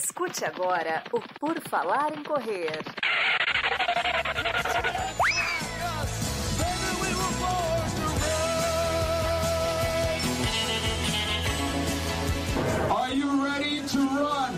Escute agora o Por Falar em Correr. Are you ready to run?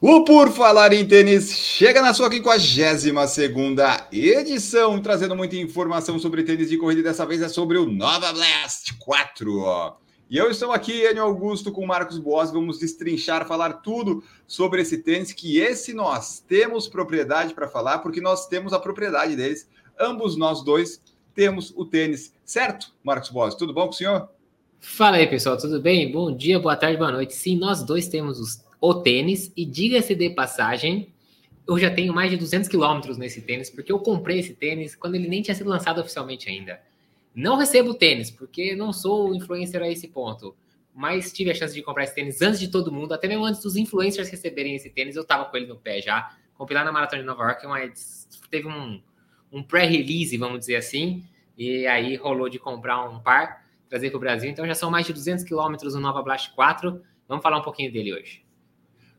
O Por Falar em Tênis chega na sua 52 segunda edição, trazendo muita informação sobre tênis de corrida. Dessa vez é sobre o Nova Blast 4. ó. E eu estou aqui, Enio Augusto, com Marcos Boas. Vamos destrinchar, falar tudo sobre esse tênis, que esse nós temos propriedade para falar, porque nós temos a propriedade deles. Ambos nós dois temos o tênis, certo, Marcos Boas? Tudo bom com o senhor? Fala aí, pessoal, tudo bem? Bom dia, boa tarde, boa noite. Sim, nós dois temos os- o tênis e diga-se de passagem, eu já tenho mais de 200 quilômetros nesse tênis, porque eu comprei esse tênis quando ele nem tinha sido lançado oficialmente ainda. Não recebo tênis, porque não sou influencer a esse ponto, mas tive a chance de comprar esse tênis antes de todo mundo, até mesmo antes dos influencers receberem esse tênis, eu tava com ele no pé já. Comprei lá na Maratona de Nova York, mas teve um, um pré-release, vamos dizer assim, e aí rolou de comprar um par trazer para o Brasil. Então já são mais de 200 quilômetros no Nova Blast 4. Vamos falar um pouquinho dele hoje.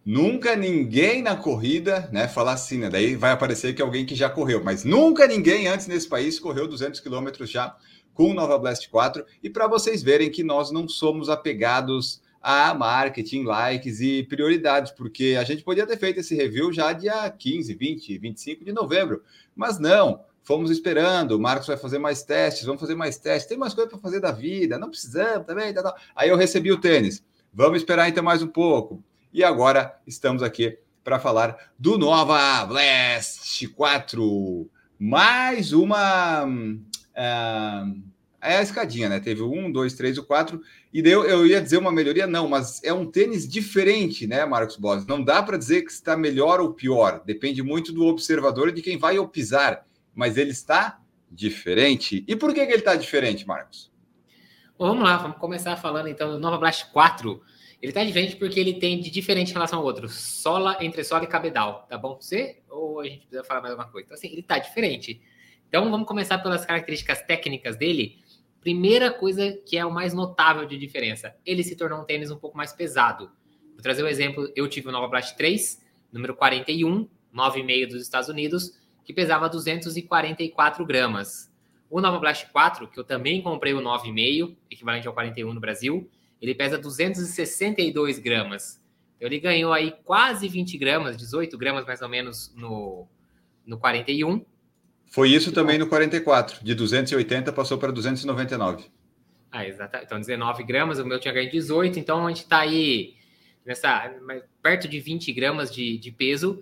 Nunca ninguém na corrida, né, falar assim, né? Daí vai aparecer que é alguém que já correu, mas nunca ninguém antes nesse país correu 200 quilômetros já com Nova Blast 4. E para vocês verem que nós não somos apegados a marketing, likes e prioridades, porque a gente podia ter feito esse review já dia 15, 20, 25 de novembro, mas não. Fomos esperando, o Marcos vai fazer mais testes, vamos fazer mais testes, tem mais coisa para fazer da vida, não precisamos também. Tá, tá. Aí eu recebi o tênis. Vamos esperar então mais um pouco. E agora estamos aqui para falar do Nova Blast 4. Mais uma. ah, é a escadinha, né? Teve 1, 2, 3, o 4. E eu, eu ia dizer uma melhoria, não, mas é um tênis diferente, né, Marcos Boss? Não dá para dizer que está melhor ou pior. Depende muito do observador e de quem vai pisar. Mas ele está diferente. E por que, que ele está diferente, Marcos? Vamos lá, vamos começar falando então do Nova Blast 4. Ele tá diferente porque ele tem de diferente em relação ao outro. Sola, entressola e cabedal. Tá bom pra você? Ou a gente precisa falar mais alguma coisa? Então, assim, ele tá diferente. Então, vamos começar pelas características técnicas dele. Primeira coisa que é o mais notável de diferença. Ele se tornou um tênis um pouco mais pesado. Vou trazer um exemplo. Eu tive o Nova Blast 3, número 41, 9,5 dos Estados Unidos, que pesava 244 gramas. O Nova Blast 4, que eu também comprei o 9,5, equivalente ao 41 no Brasil, ele pesa 262 gramas. Então ele ganhou aí quase 20 gramas, 18 gramas mais ou menos no, no 41. Foi isso também no 44. De 280 passou para 299. Ah, exato. Então 19 gramas, o meu tinha ganho 18, então a gente está aí nessa, perto de 20 gramas de, de peso.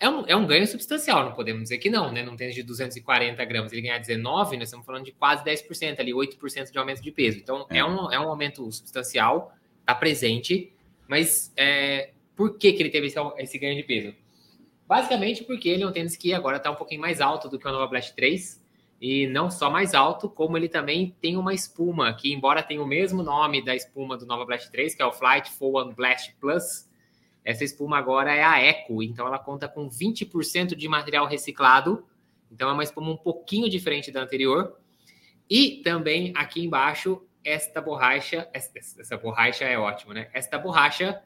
É um, é um ganho substancial, não podemos dizer que não, né? Não tem de 240 gramas, ele ganhar 19, nós estamos falando de quase 10% ali, 8% de aumento de peso. Então, é, é um, é um aumento substancial, está presente, mas é, por que, que ele teve esse, esse, ganho de peso? Basicamente porque ele é um tênis que agora está um pouquinho mais alto do que o Nova Blast 3, e não só mais alto, como ele também tem uma espuma, que embora tenha o mesmo nome da espuma do Nova Blast 3, que é o Flight 41 Blast Plus, essa espuma agora é a Eco, então ela conta com 20% de material reciclado. Então é uma espuma um pouquinho diferente da anterior. E também aqui embaixo, esta borracha, essa, essa borracha é ótimo, né? Esta borracha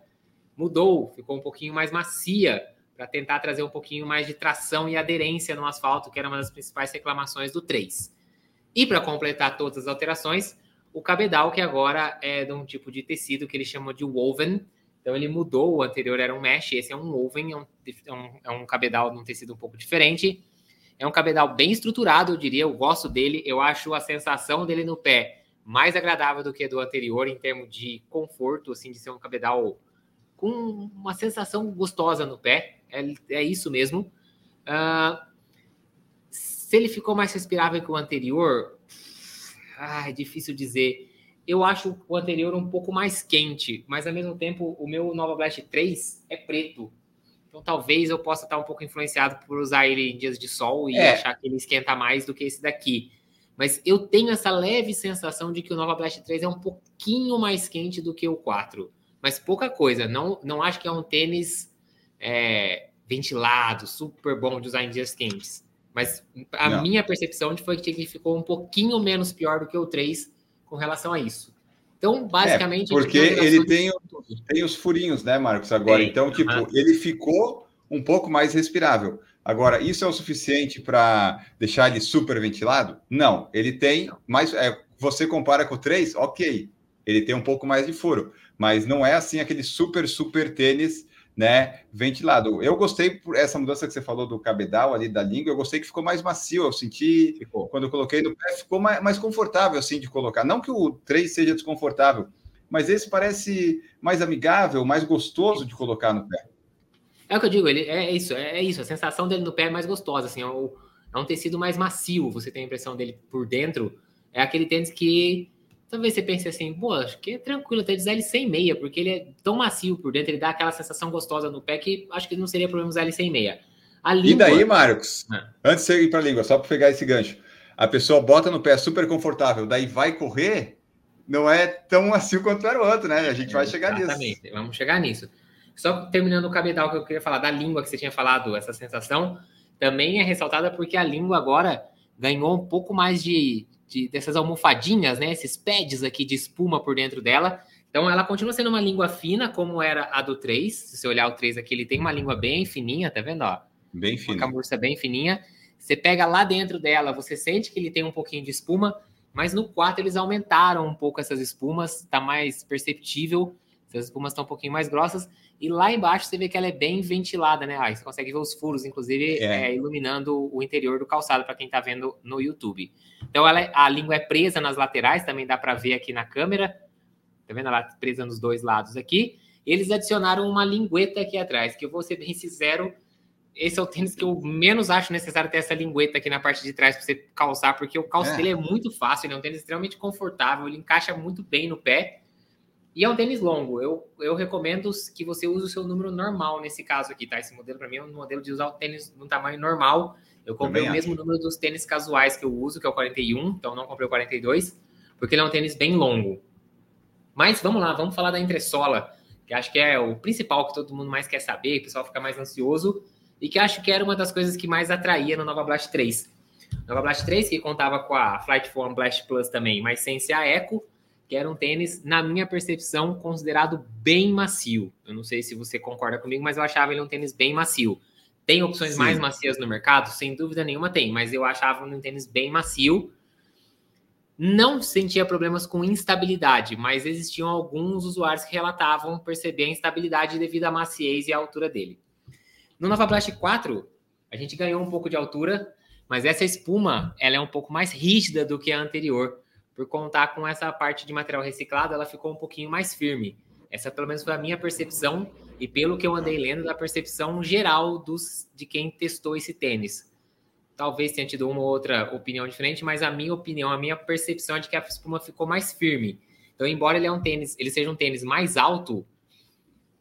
mudou, ficou um pouquinho mais macia para tentar trazer um pouquinho mais de tração e aderência no asfalto, que era uma das principais reclamações do 3. E para completar todas as alterações, o cabedal, que agora é de um tipo de tecido que eles chamam de woven, então ele mudou, o anterior era um mesh, esse é um woven, é um, é um, é um cabedal num tecido um pouco diferente. É um cabedal bem estruturado, eu diria, eu gosto dele, eu acho a sensação dele no pé mais agradável do que a do anterior em termos de conforto, assim, de ser um cabedal com uma sensação gostosa no pé, é, é isso mesmo. Uh, se ele ficou mais respirável que o anterior, ah, é difícil dizer eu acho o anterior um pouco mais quente, mas ao mesmo tempo o meu Nova Blast 3 é preto. Então talvez eu possa estar um pouco influenciado por usar ele em dias de sol e é. achar que ele esquenta mais do que esse daqui. Mas eu tenho essa leve sensação de que o Nova Blast 3 é um pouquinho mais quente do que o 4. Mas pouca coisa. Não, não acho que é um tênis é, ventilado, super bom de usar em dias quentes. Mas a não. minha percepção foi que ele ficou um pouquinho menos pior do que o 3 com relação a isso. Então, basicamente. É, porque ele tem, tem os furinhos, né, Marcos? Agora, então, tipo, uhum. ele ficou um pouco mais respirável. Agora, isso é o suficiente para deixar ele super ventilado? Não, ele tem mais. É, você compara com o 3, ok, ele tem um pouco mais de furo, mas não é assim aquele super, super tênis né, ventilado. Eu gostei por essa mudança que você falou do cabedal ali da língua, eu gostei que ficou mais macio, eu senti, ficou. quando eu coloquei no pé, ficou mais, mais, confortável assim de colocar. Não que o 3 seja desconfortável, mas esse parece mais amigável, mais gostoso de colocar no pé. É o que eu digo, ele é isso, é, é isso. A sensação dele no pé é mais gostosa, assim, é, o, é um tecido mais macio. Você tem a impressão dele por dentro. É aquele tênis que talvez você pense assim, pô, acho que é tranquilo até usar ele sem meia, porque ele é tão macio por dentro, ele dá aquela sensação gostosa no pé que acho que não seria problema usar ele sem meia. A língua... E daí, Marcos, ah. antes de você ir para a língua, só para pegar esse gancho, a pessoa bota no pé super confortável, daí vai correr, não é tão macio quanto era o outro, né? A gente vai chegar Exatamente, nisso. Exatamente, vamos chegar nisso. Só terminando o cabedal que eu queria falar da língua que você tinha falado, essa sensação também é ressaltada porque a língua agora ganhou um pouco mais de, de dessas almofadinhas, né? Esses pads aqui de espuma por dentro dela. Então ela continua sendo uma língua fina, como era a do 3. Se você olhar o 3 aqui, ele tem uma língua bem fininha, tá vendo? Ó? Bem fina. Uma camurça bem fininha. Você pega lá dentro dela, você sente que ele tem um pouquinho de espuma, mas no 4 eles aumentaram um pouco essas espumas, tá mais perceptível. Essas espumas estão um pouquinho mais grossas. E lá embaixo você vê que ela é bem ventilada, né? Aí você consegue ver os furos, inclusive, é. É, iluminando o interior do calçado para quem está vendo no YouTube. Então ela, é, a língua é presa nas laterais, também dá para ver aqui na câmera. Tá vendo ela presa nos dois lados aqui? Eles adicionaram uma lingueta aqui atrás, que eu vou ser bem sincero, esse é o tênis que eu menos acho necessário ter essa lingueta aqui na parte de trás para você calçar, porque o calço é. dele é muito fácil, ele é um tênis extremamente confortável, ele encaixa muito bem no pé. E é um tênis longo. Eu, eu recomendo que você use o seu número normal nesse caso aqui, tá? Esse modelo, para mim, é um modelo de usar o tênis no tamanho normal. Eu comprei o mesmo número dos tênis casuais que eu uso, que é o 41, então não comprei o 42, porque ele é um tênis bem longo. Mas vamos lá, vamos falar da entressola, que acho que é o principal que todo mundo mais quer saber, o pessoal fica mais ansioso, e que acho que era uma das coisas que mais atraía no Nova Blast 3. Nova Blast 3, que contava com a Flight Form Blast Plus também, mas sem ser a Eco, que era um tênis, na minha percepção, considerado bem macio. Eu não sei se você concorda comigo, mas eu achava ele um tênis bem macio. Tem opções Sim. mais macias no mercado? Sem dúvida nenhuma tem, mas eu achava um tênis bem macio. Não sentia problemas com instabilidade, mas existiam alguns usuários que relatavam perceber a instabilidade devido à maciez e à altura dele. No Nova Blast 4, a gente ganhou um pouco de altura, mas essa espuma ela é um pouco mais rígida do que a anterior por contar com essa parte de material reciclado, ela ficou um pouquinho mais firme. Essa, pelo menos, foi a minha percepção e pelo que eu andei lendo, da percepção geral dos, de quem testou esse tênis. Talvez tenha tido uma ou outra opinião diferente, mas a minha opinião, a minha percepção é de que a espuma ficou mais firme. Então, embora ele é um tênis, ele seja um tênis mais alto,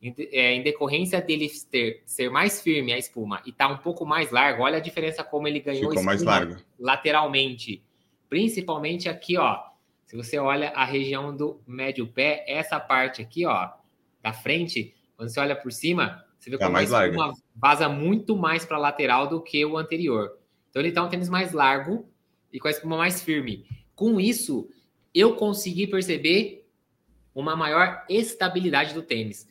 em, é, em decorrência dele ter, ser mais firme a espuma e tá um pouco mais largo, olha a diferença como ele ganhou Ficou mais largo. lateralmente Principalmente aqui, ó. Se você olha a região do médio pé, essa parte aqui, ó, da frente, quando você olha por cima, você vê tá como mais uma vaza muito mais para lateral do que o anterior. Então ele tá um tênis mais largo e com a espuma mais firme. Com isso, eu consegui perceber uma maior estabilidade do tênis.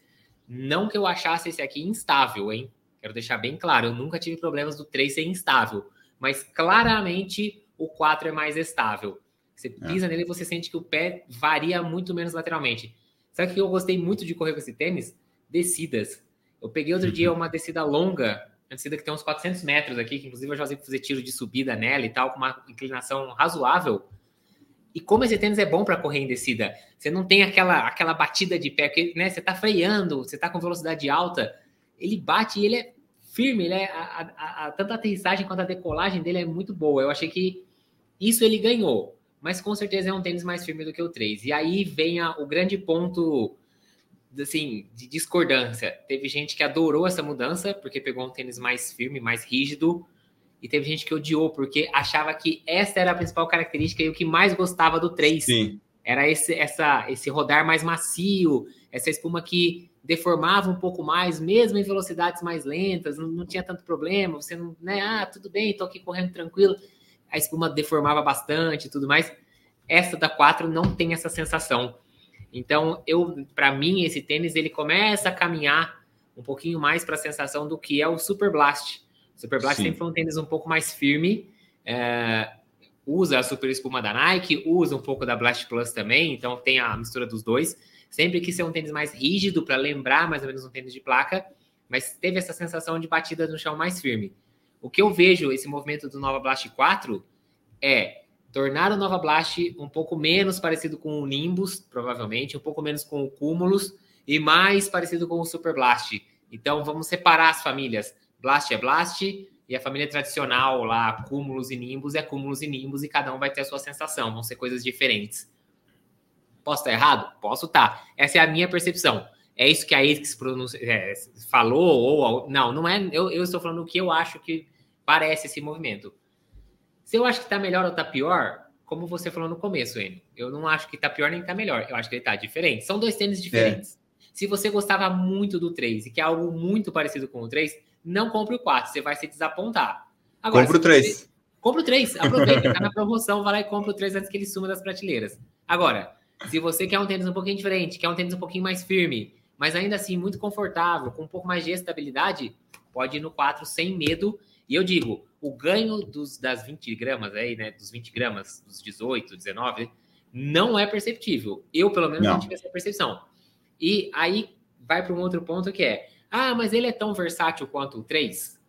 Não que eu achasse esse aqui instável, hein? Quero deixar bem claro, eu nunca tive problemas do 3 ser instável, mas claramente o 4 é mais estável. Você é. pisa é. nele e você sente que o pé varia muito menos lateralmente. Sabe que eu gostei muito de correr com esse tênis? Descidas. Eu peguei outro uhum. dia uma descida longa, uma descida que tem uns 400 metros aqui, que inclusive eu já usei para fazer tiro de subida nela e tal, com uma inclinação razoável. E como esse tênis é bom para correr em descida, você não tem aquela, aquela batida de pé, porque né, você está freando, você está com velocidade alta, ele bate e ele é firme, ele é, a, a, a, tanto a aterrissagem quanto a decolagem dele é muito boa. Eu achei que isso ele ganhou, mas com certeza é um tênis mais firme do que o 3. E aí vem a, o grande ponto assim, de discordância. Teve gente que adorou essa mudança porque pegou um tênis mais firme, mais rígido, e teve gente que odiou porque achava que essa era a principal característica e o que mais gostava do 3. Sim. Era esse, essa, esse rodar mais macio, essa espuma que deformava um pouco mais, mesmo em velocidades mais lentas, não, não tinha tanto problema, você não, né, ah, tudo bem, tô aqui correndo tranquilo a espuma deformava bastante e tudo mais. Essa da 4 não tem essa sensação. Então, eu, para mim, esse tênis ele começa a caminhar um pouquinho mais para a sensação do que é o Super Blast. O Super Blast Sim. sempre foi um tênis um pouco mais firme. É, usa a super espuma da Nike, usa um pouco da Blast Plus também, então tem a mistura dos dois. Sempre quis ser um tênis mais rígido para lembrar mais ou menos um tênis de placa, mas teve essa sensação de batida no chão mais firme. O que eu vejo esse movimento do Nova Blast 4 é tornar o Nova Blast um pouco menos parecido com o Nimbus, provavelmente, um pouco menos com o Cumulus e mais parecido com o Super Blast. Então vamos separar as famílias. Blast é Blast, e a família tradicional lá, cúmulos e nimbus, é cúmulos e nimbus, e cada um vai ter a sua sensação, vão ser coisas diferentes. Posso estar errado? Posso estar. Tá. Essa é a minha percepção. É isso que a ASICS é, falou, ou. Não, não é. Eu, eu estou falando o que eu acho que parece esse movimento. Se eu acho que está melhor ou está pior, como você falou no começo, Enio, eu não acho que está pior nem está melhor. Eu acho que ele está diferente. São dois tênis diferentes. É. Se você gostava muito do 3 e que é algo muito parecido com o 3, não compre o 4, você vai se desapontar. Agora, compre o 3. Compre o 3, aproveita, tá na promoção, vai lá e compra o 3 antes que ele suma das prateleiras. Agora, se você quer um tênis um pouquinho diferente, quer um tênis um pouquinho mais firme, mas ainda assim muito confortável, com um pouco mais de estabilidade, pode ir no 4 sem medo. E eu digo, o ganho dos, das 20 gramas aí, né, dos 20 gramas, dos 18, 19, não é perceptível. Eu, pelo menos, não, não tive essa percepção. E aí vai para um outro ponto que é, ah, mas ele é tão versátil quanto o 3?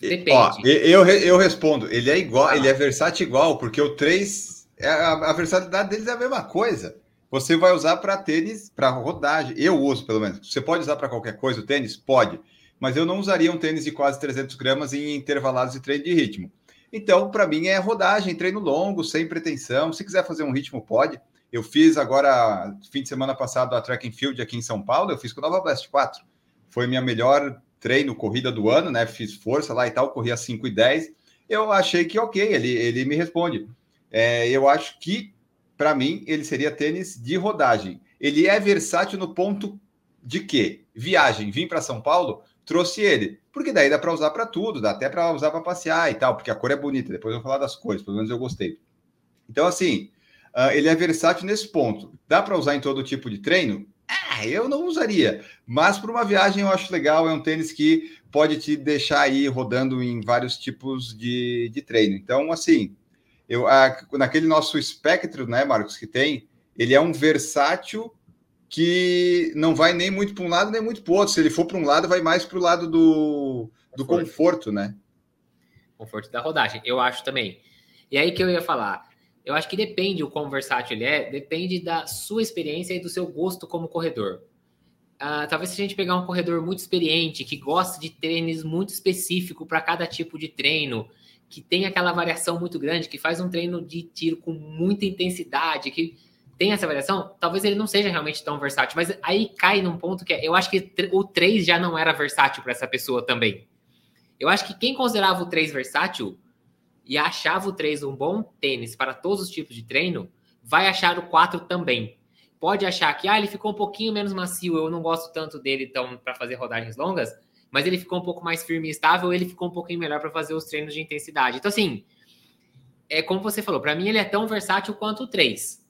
Depende. Ó, eu, eu respondo, ele é igual, ah. ele é versátil igual, porque o 3, é, a, a versatilidade deles é a mesma coisa. Você vai usar para tênis, para rodagem. Eu uso, pelo menos. Você pode usar para qualquer coisa o tênis? Pode. Mas eu não usaria um tênis de quase 300 gramas em intervalados de treino de ritmo. Então, para mim, é rodagem, treino longo, sem pretensão. Se quiser fazer um ritmo, pode. Eu fiz agora, fim de semana passado, a Track and Field aqui em São Paulo, eu fiz com o Nova Blast 4. Foi minha melhor treino, corrida do ano, né? Fiz força lá e tal, corri a 5 e 10. Eu achei que ok, ele, ele me responde. É, eu acho que, para mim, ele seria tênis de rodagem. Ele é versátil no ponto de que viagem, vim para São Paulo, trouxe ele. Porque daí dá para usar para tudo, dá até para usar para passear e tal, porque a cor é bonita. Depois eu vou falar das cores, pelo menos eu gostei. Então, assim, Uh, ele é versátil nesse ponto. Dá para usar em todo tipo de treino? Ah, eu não usaria, mas para uma viagem eu acho legal. É um tênis que pode te deixar aí rodando em vários tipos de, de treino. Então, assim, eu, naquele nosso espectro, né, Marcos, que tem, ele é um versátil que não vai nem muito para um lado nem muito para o outro. Se ele for para um lado, vai mais para o lado do, do conforto. conforto, né? Conforto da rodagem, eu acho também. E aí que eu ia falar, eu acho que depende o quão versátil ele é, depende da sua experiência e do seu gosto como corredor. Uh, talvez se a gente pegar um corredor muito experiente, que gosta de tênis muito específico para cada tipo de treino, que tem aquela variação muito grande, que faz um treino de tiro com muita intensidade, que tem essa variação, talvez ele não seja realmente tão versátil. Mas aí cai num ponto que é, eu acho que o 3 já não era versátil para essa pessoa também. Eu acho que quem considerava o 3 versátil e achava o 3 um bom tênis para todos os tipos de treino, vai achar o 4 também. Pode achar que ah, ele ficou um pouquinho menos macio, eu não gosto tanto dele então para fazer rodagens longas, mas ele ficou um pouco mais firme e estável, ele ficou um pouquinho melhor para fazer os treinos de intensidade. Então assim, é como você falou, para mim ele é tão versátil quanto o 3.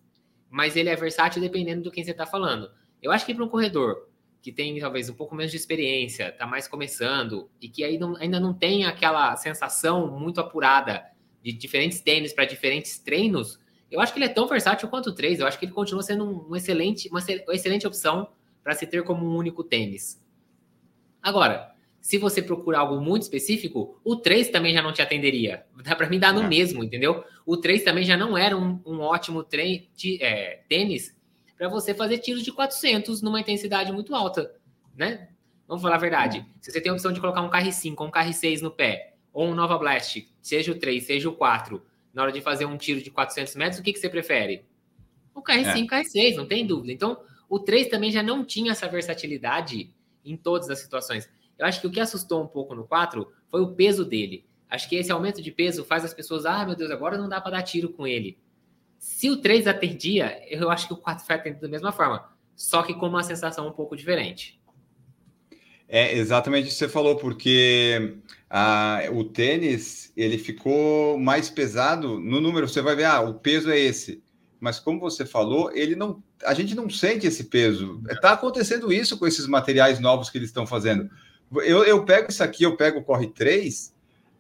Mas ele é versátil dependendo do quem você está falando. Eu acho que para um corredor que tem talvez um pouco menos de experiência, está mais começando e que aí não, ainda não tem aquela sensação muito apurada de diferentes tênis para diferentes treinos, eu acho que ele é tão versátil quanto o 3. Eu acho que ele continua sendo um excelente, uma, uma excelente opção para se ter como um único tênis. Agora, se você procurar algo muito específico, o 3 também já não te atenderia. Dá para mim dar no é. mesmo, entendeu? O 3 também já não era um, um ótimo trem, de, é, tênis para você fazer tiros de 400 numa intensidade muito alta, né? Vamos falar a verdade. É. Se você tem a opção de colocar um KR5 ou um KR6 no pé, ou um Nova Blast, seja o 3, seja o 4, na hora de fazer um tiro de 400 metros, o que, que você prefere? O KR5, é. KR6, não tem dúvida. Então, o 3 também já não tinha essa versatilidade em todas as situações. Eu acho que o que assustou um pouco no 4 foi o peso dele. Acho que esse aumento de peso faz as pessoas, ah, meu Deus, agora não dá para dar tiro com ele. Se o 3 atendia, eu acho que o 4 foi atendido da mesma forma, só que com uma sensação um pouco diferente. É exatamente isso que você falou, porque ah, o tênis ele ficou mais pesado no número. Você vai ver, ah, o peso é esse. Mas como você falou, ele não, a gente não sente esse peso. Está acontecendo isso com esses materiais novos que eles estão fazendo. Eu, eu pego isso aqui, eu pego o Corre 3,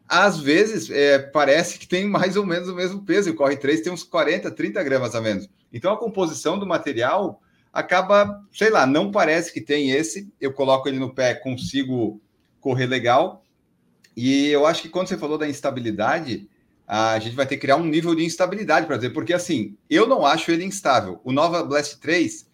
às vezes é, parece que tem mais ou menos o mesmo peso, e o Corre 3 tem uns 40, 30 gramas a menos. Então a composição do material acaba, sei lá, não parece que tem esse. Eu coloco ele no pé, consigo correr legal. E eu acho que quando você falou da instabilidade, a gente vai ter que criar um nível de instabilidade para dizer, porque assim, eu não acho ele instável. O Nova Blast 3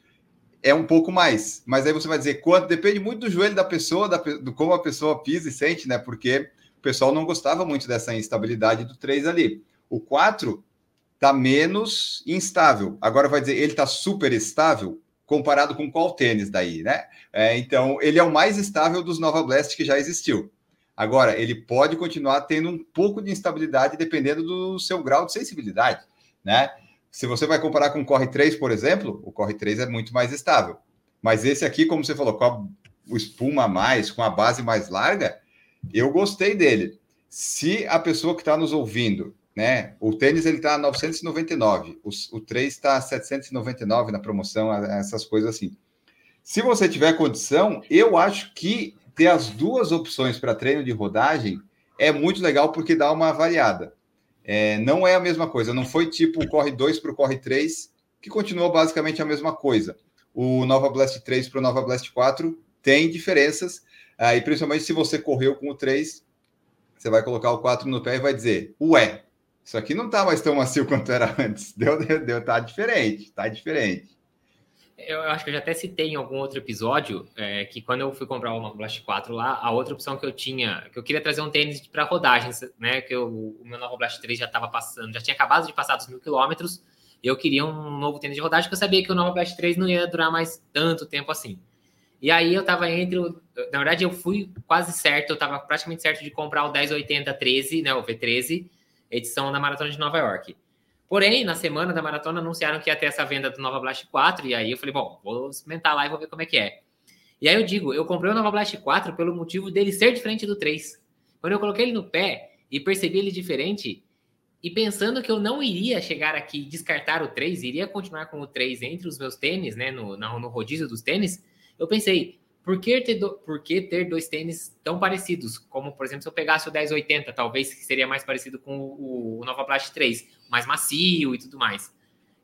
é um pouco mais, mas aí você vai dizer quanto, depende muito do joelho da pessoa, da, do como a pessoa pisa e sente, né? Porque o pessoal não gostava muito dessa instabilidade do 3 ali. O 4 tá menos instável. Agora vai dizer, ele tá super estável comparado com qual tênis daí, né? É, então, ele é o mais estável dos Nova Blast que já existiu. Agora, ele pode continuar tendo um pouco de instabilidade dependendo do seu grau de sensibilidade, né? Se você vai comparar com o Corre 3, por exemplo, o Corre 3 é muito mais estável. Mas esse aqui, como você falou, com a, espuma a mais, com a base mais larga, eu gostei dele. Se a pessoa que está nos ouvindo né? O tênis ele está 999, o, o 3 está 799 na promoção, essas coisas assim. Se você tiver condição, eu acho que ter as duas opções para treino de rodagem é muito legal porque dá uma variada. É, não é a mesma coisa, não foi tipo o Corre 2 para o Corre 3, que continuou basicamente a mesma coisa. O Nova Blast 3 para o Nova Blast 4 tem diferenças, ah, e principalmente se você correu com o 3, você vai colocar o 4 no pé e vai dizer, ué, isso aqui não tá mais tão macio quanto era antes. Deu, deu, deu tá diferente, tá diferente. Eu acho que eu já até citei em algum outro episódio é, que quando eu fui comprar o Blast 4 lá, a outra opção que eu tinha, que eu queria trazer um tênis para rodagens, né? Que eu, o meu Nova Blast 3 já estava passando, já tinha acabado de passar dos mil quilômetros, eu queria um novo tênis de rodagem, que eu sabia que o Nova Blast 3 não ia durar mais tanto tempo assim. E aí eu tava entre. O, na verdade, eu fui quase certo, eu tava praticamente certo de comprar o 1080 13, né? O V13 edição da Maratona de Nova York. Porém, na semana da maratona anunciaram que ia ter essa venda do Nova Blast 4, e aí eu falei, bom, vou experimentar lá e vou ver como é que é. E aí eu digo, eu comprei o Nova Blast 4 pelo motivo dele ser diferente do 3. Quando eu coloquei ele no pé e percebi ele diferente, e pensando que eu não iria chegar aqui e descartar o 3, iria continuar com o 3 entre os meus tênis, né, no, no rodízio dos tênis, eu pensei, por que, ter do, por que ter dois tênis tão parecidos? Como, por exemplo, se eu pegasse o 1080, talvez seria mais parecido com o, o Nova Blast 3, mais macio e tudo mais.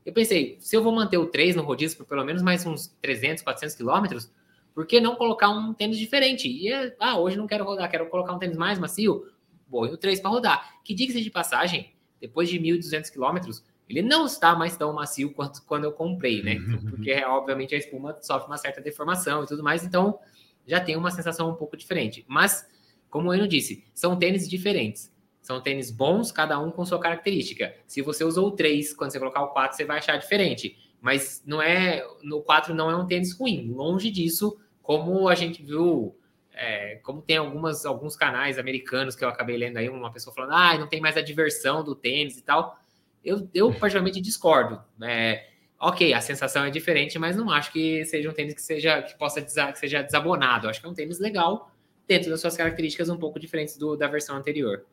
Eu pensei, se eu vou manter o 3 no rodízio por pelo menos mais uns 300, 400 quilômetros, por que não colocar um tênis diferente? E, ah, hoje não quero rodar, quero colocar um tênis mais macio, vou o 3 para rodar. Que diga-se de passagem, depois de 1.200 quilômetros, ele não está mais tão macio quanto quando eu comprei, né? Uhum. Porque, obviamente, a espuma sofre uma certa deformação e tudo mais, então já tem uma sensação um pouco diferente. Mas, como o Eno disse, são tênis diferentes. São tênis bons, cada um com sua característica. Se você usou o 3, quando você colocar o 4, você vai achar diferente. Mas não é. No 4 não é um tênis ruim. Longe disso, como a gente viu. É, como tem algumas, alguns canais americanos que eu acabei lendo aí, uma pessoa falando, ah, não tem mais a diversão do tênis e tal eu, eu particularmente discordo. É, ok, a sensação é diferente, mas não acho que seja um tênis que seja que possa que seja desabonado. Acho que é um tênis legal dentro das suas características um pouco diferentes do, da versão anterior.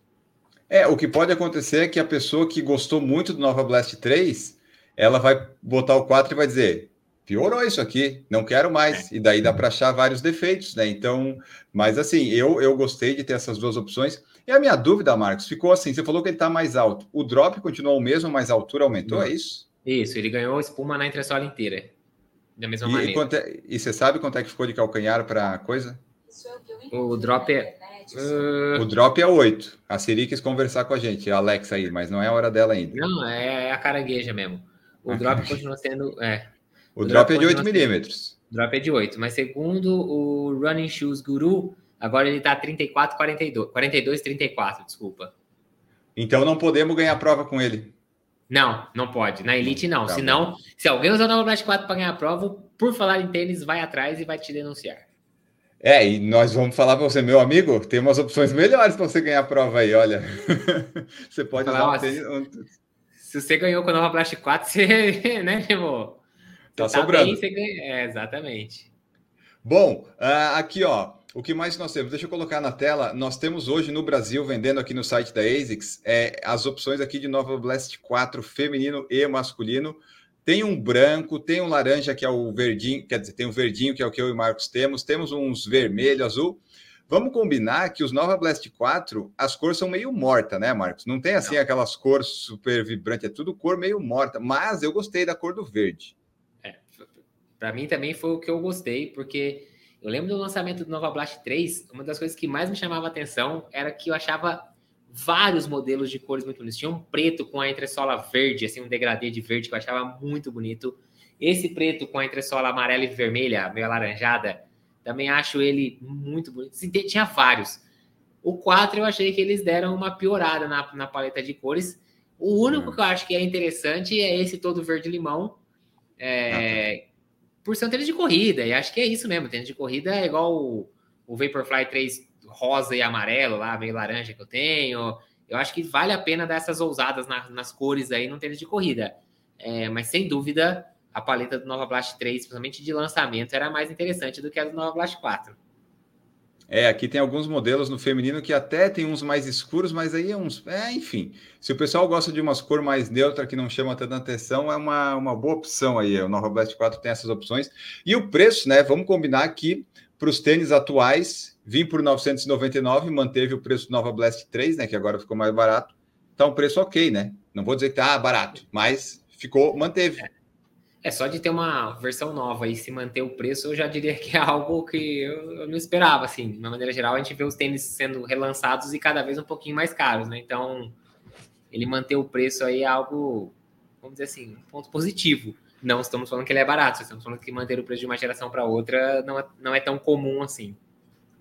É, o que pode acontecer é que a pessoa que gostou muito do Nova Blast 3, ela vai botar o 4 e vai dizer: piorou isso aqui, não quero mais. E daí dá para achar vários defeitos, né? Então, mas assim, eu, eu gostei de ter essas duas opções. E a minha dúvida, Marcos, ficou assim: você falou que ele está mais alto. O drop continuou o mesmo, mas a altura aumentou, Não. é isso? Isso, ele ganhou espuma na entressola inteira. Da mesma e, maneira. É, e você sabe quanto é que ficou de calcanhar para coisa? O drop é. Uh... O drop é 8. A Siri quis conversar com a gente, a Alexa aí, mas não é a hora dela ainda. Não, é a carangueja mesmo. O drop continua sendo. É. O, o drop, drop, é de 8 milímetros. O drop é de 8, mas segundo o Running Shoes Guru, Agora ele está 34, 42, 42, 34, desculpa. Então não podemos ganhar prova com ele. Não, não pode. Na Elite não. Tá Senão, bom. se alguém usar o Nova Blast 4 para ganhar a prova, por falar em tênis, vai atrás e vai te denunciar. É, e nós vamos falar para você, meu amigo, tem umas opções melhores para você ganhar a prova aí, olha. você pode falar, usar um tênis. Se você ganhou com a Nova Blast 4, você, né, irmão? Tá, tá sobrando. Bem, ganha... É, exatamente. Bom, uh, aqui, ó. O que mais nós temos? Deixa eu colocar na tela. Nós temos hoje no Brasil, vendendo aqui no site da ASICS, é, as opções aqui de Nova Blast 4 feminino e masculino. Tem um branco, tem um laranja, que é o verdinho, quer dizer, tem um verdinho, que é o que eu e o Marcos temos. Temos uns vermelho, azul. Vamos combinar que os Nova Blast 4, as cores são meio morta, né, Marcos? Não tem assim Não. aquelas cores super vibrantes, é tudo cor meio morta. Mas eu gostei da cor do verde. É, para mim também foi o que eu gostei, porque eu lembro do lançamento do Nova Blast 3, uma das coisas que mais me chamava a atenção era que eu achava vários modelos de cores muito bonitos. Tinha um preto com a entressola verde, assim, um degradê de verde que eu achava muito bonito. Esse preto com a entressola amarela e vermelha, meio alaranjada, também acho ele muito bonito. Tinha vários. O 4 eu achei que eles deram uma piorada na, na paleta de cores. O único hum. que eu acho que é interessante é esse todo verde-limão. É, ah, tá por ser um tênis de corrida, e acho que é isso mesmo. Tênis de corrida é igual o, o Vaporfly 3 rosa e amarelo, lá, meio laranja que eu tenho. Eu acho que vale a pena dar essas ousadas na, nas cores aí no tênis de corrida. É, mas sem dúvida, a paleta do Nova Blast 3, principalmente de lançamento, era mais interessante do que a do Nova Blast 4. É, aqui tem alguns modelos no feminino que até tem uns mais escuros, mas aí é uns. É, enfim. Se o pessoal gosta de umas cor mais neutra que não chama tanta atenção, é uma, uma boa opção aí. O Nova Blast 4 tem essas opções. E o preço, né? Vamos combinar que para os tênis atuais, vim por 999, manteve o preço do Nova Blast 3, né? Que agora ficou mais barato. Tá um preço ok, né? Não vou dizer que tá barato, mas ficou, manteve. É. Só de ter uma versão nova e se manter o preço, eu já diria que é algo que eu, eu, não esperava, assim. De uma maneira geral, a gente vê os tênis sendo relançados e cada vez um pouquinho mais caros, né? Então, ele manter o preço aí é algo, vamos dizer assim, um ponto positivo. Não estamos falando que ele é barato, estamos falando que manter o preço de uma geração para outra não é, não é tão comum assim.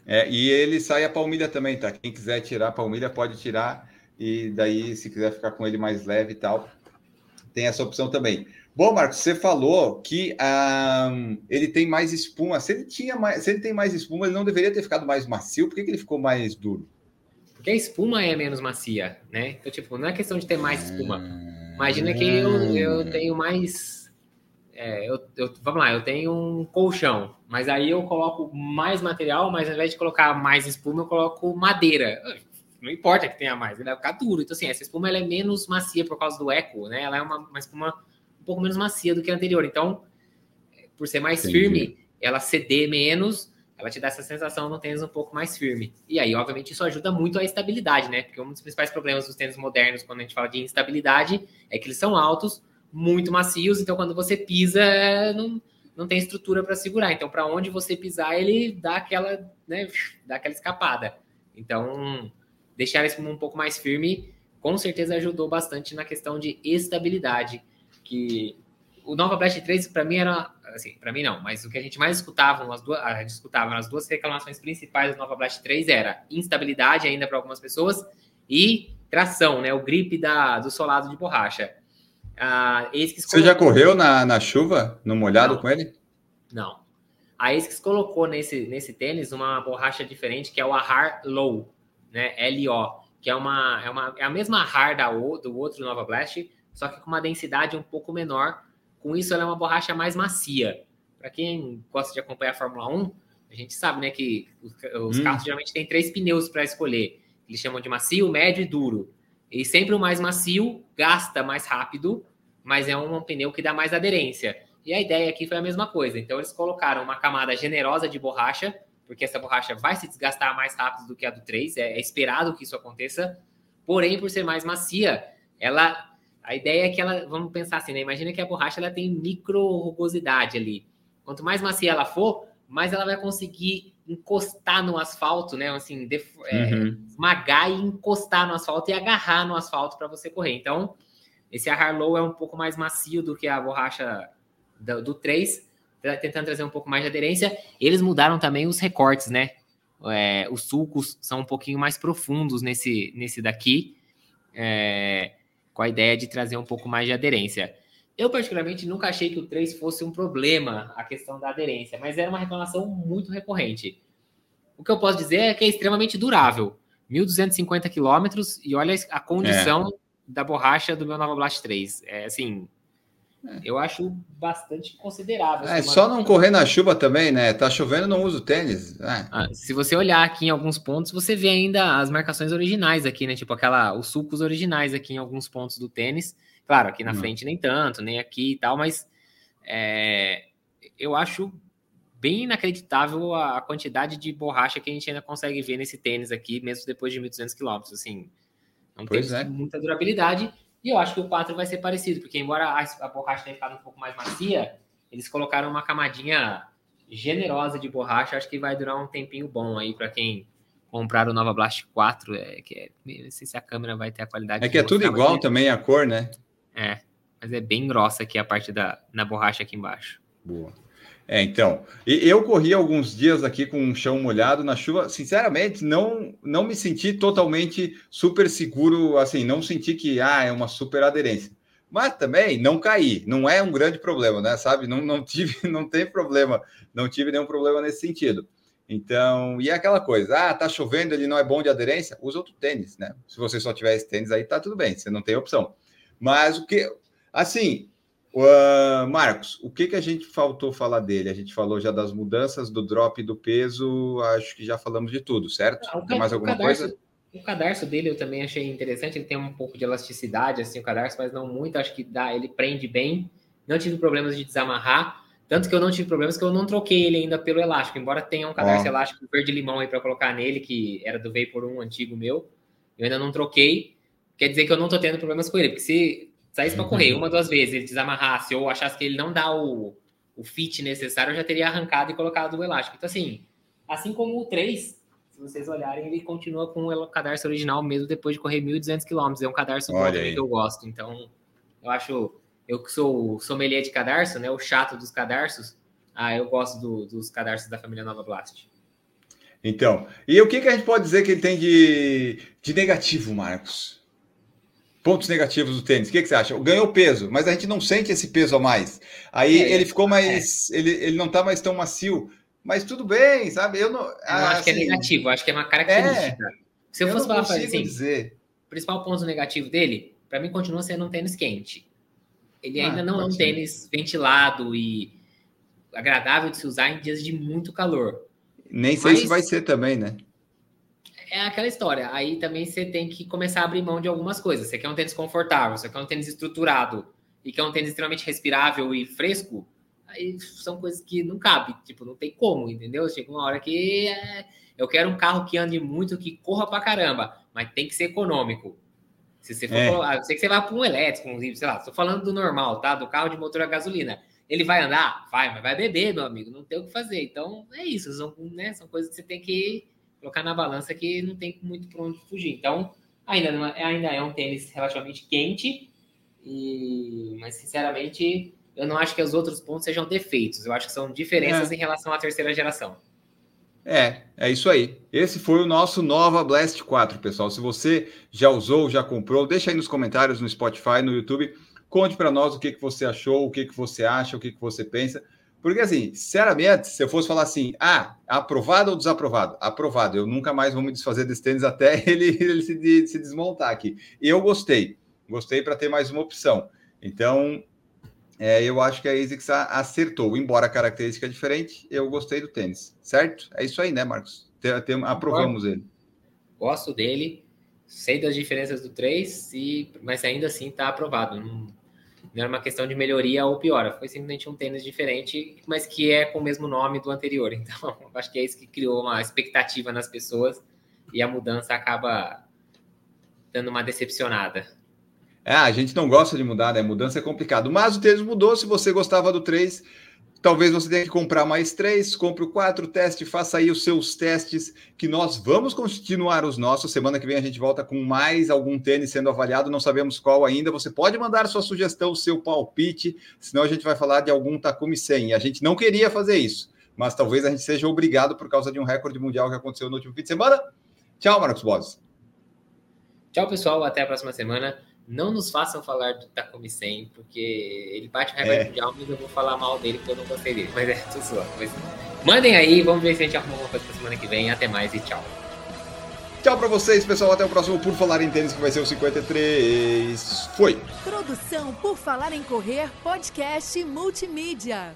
É, e ele sai a palmilha também, tá? Quem quiser tirar a palmilha pode tirar, e daí, se quiser ficar com ele mais leve e tal, tem essa opção também. Bom, Marcos, você falou que um, ele tem mais espuma. Se ele, tinha mais, se ele tem mais espuma, ele não deveria ter ficado mais macio. Por que, que ele ficou mais duro? Porque a espuma é menos macia, né? Então, tipo, não é questão de ter mais espuma. Imagina que eu, eu tenho mais. É, eu, eu, vamos lá, eu tenho um colchão, mas aí eu coloco mais material, mas ao invés de colocar mais espuma, eu coloco madeira. Não importa que tenha mais, ele vai ficar duro. Então, assim, essa espuma ela é menos macia por causa do eco, né? Ela é uma, uma espuma um pouco menos macia do que a anterior. Então, por ser mais Entendi. firme, ela ceder menos, ela te dá essa sensação no tênis um pouco mais firme. E aí, obviamente, isso ajuda muito a estabilidade, né? Porque um dos principais problemas dos tênis modernos, quando a gente fala de instabilidade, é que eles são altos, muito macios, então quando você pisa, não, não tem estrutura para segurar. Então, para onde você pisar, ele dá aquela, né, dá aquela escapada. Então, deixar esse um pouco mais firme, com certeza ajudou bastante na questão de estabilidade que o Nova Blast 3 para mim era assim, para mim não, mas o que a gente mais escutava, as duas, a gente escutava as duas reclamações principais do Nova Blast 3 era instabilidade ainda para algumas pessoas e tração, né, o grip da, do solado de borracha. Ah, Você já correu na, na chuva, no molhado não, com ele? Não. A ASICS colocou nesse, nesse tênis uma borracha diferente que é o Ahar Low, né, LO, que é uma, é uma é a mesma Ahar da, do outro Nova Blast, só que com uma densidade um pouco menor. Com isso, ela é uma borracha mais macia. Para quem gosta de acompanhar a Fórmula 1, a gente sabe né, que os, os hum. carros geralmente têm três pneus para escolher. Eles chamam de macio, médio e duro. E sempre o mais macio gasta mais rápido, mas é um, um pneu que dá mais aderência. E a ideia aqui foi a mesma coisa. Então, eles colocaram uma camada generosa de borracha, porque essa borracha vai se desgastar mais rápido do que a do 3, é, é esperado que isso aconteça. Porém, por ser mais macia, ela a ideia é que ela, vamos pensar assim, né? Imagina que a borracha ela tem micro rugosidade ali. Quanto mais macia ela for, mais ela vai conseguir encostar no asfalto, né? Assim, def... É, uhum. é, esmagar e encostar no asfalto e agarrar no asfalto para você correr. Então, esse Harlow é um pouco mais macio do que a borracha do, do 3, tentando trazer um pouco mais de aderência. Eles mudaram também os recortes, né? É, os sulcos são um pouquinho mais profundos nesse, nesse daqui. É, com a ideia de trazer um pouco mais de aderência. Eu, particularmente, nunca achei que o 3 fosse um problema, a questão da aderência, mas era uma reclamação muito recorrente. O que eu posso dizer é que é extremamente durável. 1.250 quilômetros e olha a condição é. da borracha do meu Nova Blast 3. É assim. Eu acho bastante considerável. É só não correr na chuva também, né? Tá chovendo, não uso tênis. É. Ah, se você olhar aqui em alguns pontos, você vê ainda as marcações originais aqui, né? Tipo aquela, os sulcos originais aqui em alguns pontos do tênis. Claro, aqui na hum. frente nem tanto, nem aqui e tal, mas é, eu acho bem inacreditável a, quantidade de borracha que a gente ainda consegue ver nesse tênis aqui, mesmo depois de 1.200 km. Assim, não tem é. muita durabilidade. E eu acho que o 4 vai ser parecido, porque embora a, a borracha tenha ficado um pouco mais macia, eles colocaram uma camadinha generosa de borracha. Acho que vai durar um tempinho bom aí para quem comprar o Nova Blast 4. É, que é, não sei se a câmera vai ter a qualidade. É que é tudo igual também a cor, né? É, mas é bem grossa aqui a parte da na borracha aqui embaixo. Boa. É, então, eu corri alguns dias aqui com um chão molhado na chuva. Sinceramente, não não me senti totalmente super seguro, assim, não senti que ah, é uma super aderência. Mas também não caí, não é um grande problema, né? Sabe? Não, não tive, não tem problema, não tive nenhum problema nesse sentido. Então, e é aquela coisa, ah, tá chovendo, ele não é bom de aderência, usa outro tênis, né? Se você só tiver esse tênis aí, tá tudo bem, você não tem opção. Mas o que, assim, Uh, Marcos, o que, que a gente faltou falar dele? A gente falou já das mudanças, do drop do peso, acho que já falamos de tudo, certo? Ah, tem mais alguma cadarço, coisa? O cadarço dele eu também achei interessante, ele tem um pouco de elasticidade, assim, o cadarço, mas não muito, acho que dá, ele prende bem. Não tive problemas de desamarrar, tanto que eu não tive problemas que eu não troquei ele ainda pelo elástico, embora tenha um cadarço oh. elástico verde-limão aí para colocar nele, que era do Vapor 1 antigo meu, eu ainda não troquei, quer dizer que eu não tô tendo problemas com ele, porque se saísse para correr uma, duas vezes, ele desamarrasse ou achasse que ele não dá o, o fit necessário, eu já teria arrancado e colocado o elástico. Então, assim, assim como o 3, se vocês olharem, ele continua com o cadarço original mesmo depois de correr 1.200 km. É um cadarço bom que eu gosto. Então, eu acho, eu que sou sommelier de cadarço, né, o chato dos cadarços, ah, eu gosto do, dos cadarços da família Nova Blast. Então, e o que, que a gente pode dizer que ele tem de, de negativo, Marcos? Pontos negativos do tênis, o que, que, você acha? Ganhou peso, mas a gente não sente esse peso a mais. Aí é, ele ficou mais. É. Ele, ele não tá mais tão macio, mas tudo bem, sabe? Eu não. Eu ah, acho assim, que é assim, negativo, acho que é uma característica. É, Se eu, eu fosse falar assim, dizer. o principal ponto negativo dele, para mim, continua sendo um tênis quente. Ele ah, ainda não é um tênis ventilado e agradável de se usar em dias de muito calor. Nem sei mas... se vai ser também, né? É aquela história. Aí também você tem que começar a abrir mão de algumas coisas. Você quer um tênis confortável, você quer um tênis estruturado e quer um tênis extremamente respirável e fresco, aí são coisas que não cabe, tipo, não tem como, entendeu? Chega uma hora que é... eu quero um carro que ande muito, que corra pra caramba, mas tem que ser econômico. Se você for, é. eu sei que você vai para um elétrico, um, sei lá, estou falando do normal, tá? Do carro de motor a gasolina. Ele vai andar? Vai, mas vai beber, meu amigo, não tem o que fazer. Então, é isso, são, né, são coisas que você tem que colocar na balança que não tem muito para onde fugir. Então, ainda, não é, ainda é um tênis relativamente quente, e, mas sinceramente, eu não acho que os outros pontos sejam defeitos. Eu acho que são diferenças é. em relação à terceira geração. É, é isso aí. Esse foi o nosso Nova Blast 4, pessoal. Se você já usou, já comprou, deixa aí nos comentários no Spotify, no YouTube. Conte para nós o que, que você achou, o que, que você acha, o que, que você pensa. Porque, assim, sinceramente, se eu fosse falar assim, ah, aprovado ou desaprovado? Aprovado. Eu nunca mais vou me desfazer desse tênis até ele, ele se, se desmontar aqui. Eu gostei. Gostei para ter mais uma opção. Então, é, eu acho que a ASICS acertou. Embora a característica é diferente, eu gostei do tênis. Certo? É isso aí, né, Marcos? Tem, tem, aprovamos ele. Gosto dele. Sei das diferenças do 3, e, mas ainda assim está aprovado. Não não era uma questão de melhoria ou piora, foi simplesmente um tênis diferente, mas que é com o mesmo nome do anterior. Então, acho que é isso que criou uma expectativa nas pessoas e a mudança acaba dando uma decepcionada. É, a gente não gosta de mudar, né? Mudança é complicado. Mas o tênis mudou. Se você gostava do 3, Talvez você tenha que comprar mais três, compre o quatro, teste, faça aí os seus testes, que nós vamos continuar os nossos. Semana que vem a gente volta com mais algum tênis sendo avaliado, não sabemos qual ainda. Você pode mandar sua sugestão, seu palpite, senão a gente vai falar de algum Takumi 100. E a gente não queria fazer isso, mas talvez a gente seja obrigado por causa de um recorde mundial que aconteceu no último fim de semana. Tchau, Marcos Bodes. Tchau, pessoal. Até a próxima semana não nos façam falar do Takumi 100, porque ele bate o recorde é. mundial, mas eu vou falar mal dele porque eu não gostei dele. Mas é, tudo Mas... Mandem aí, vamos ver se a gente arruma alguma coisa pra semana que vem. Até mais e tchau. Tchau para vocês, pessoal. Até o próximo Por Falar em Tênis, que vai ser o 53. Foi. Produção Por Falar em Correr, podcast multimídia.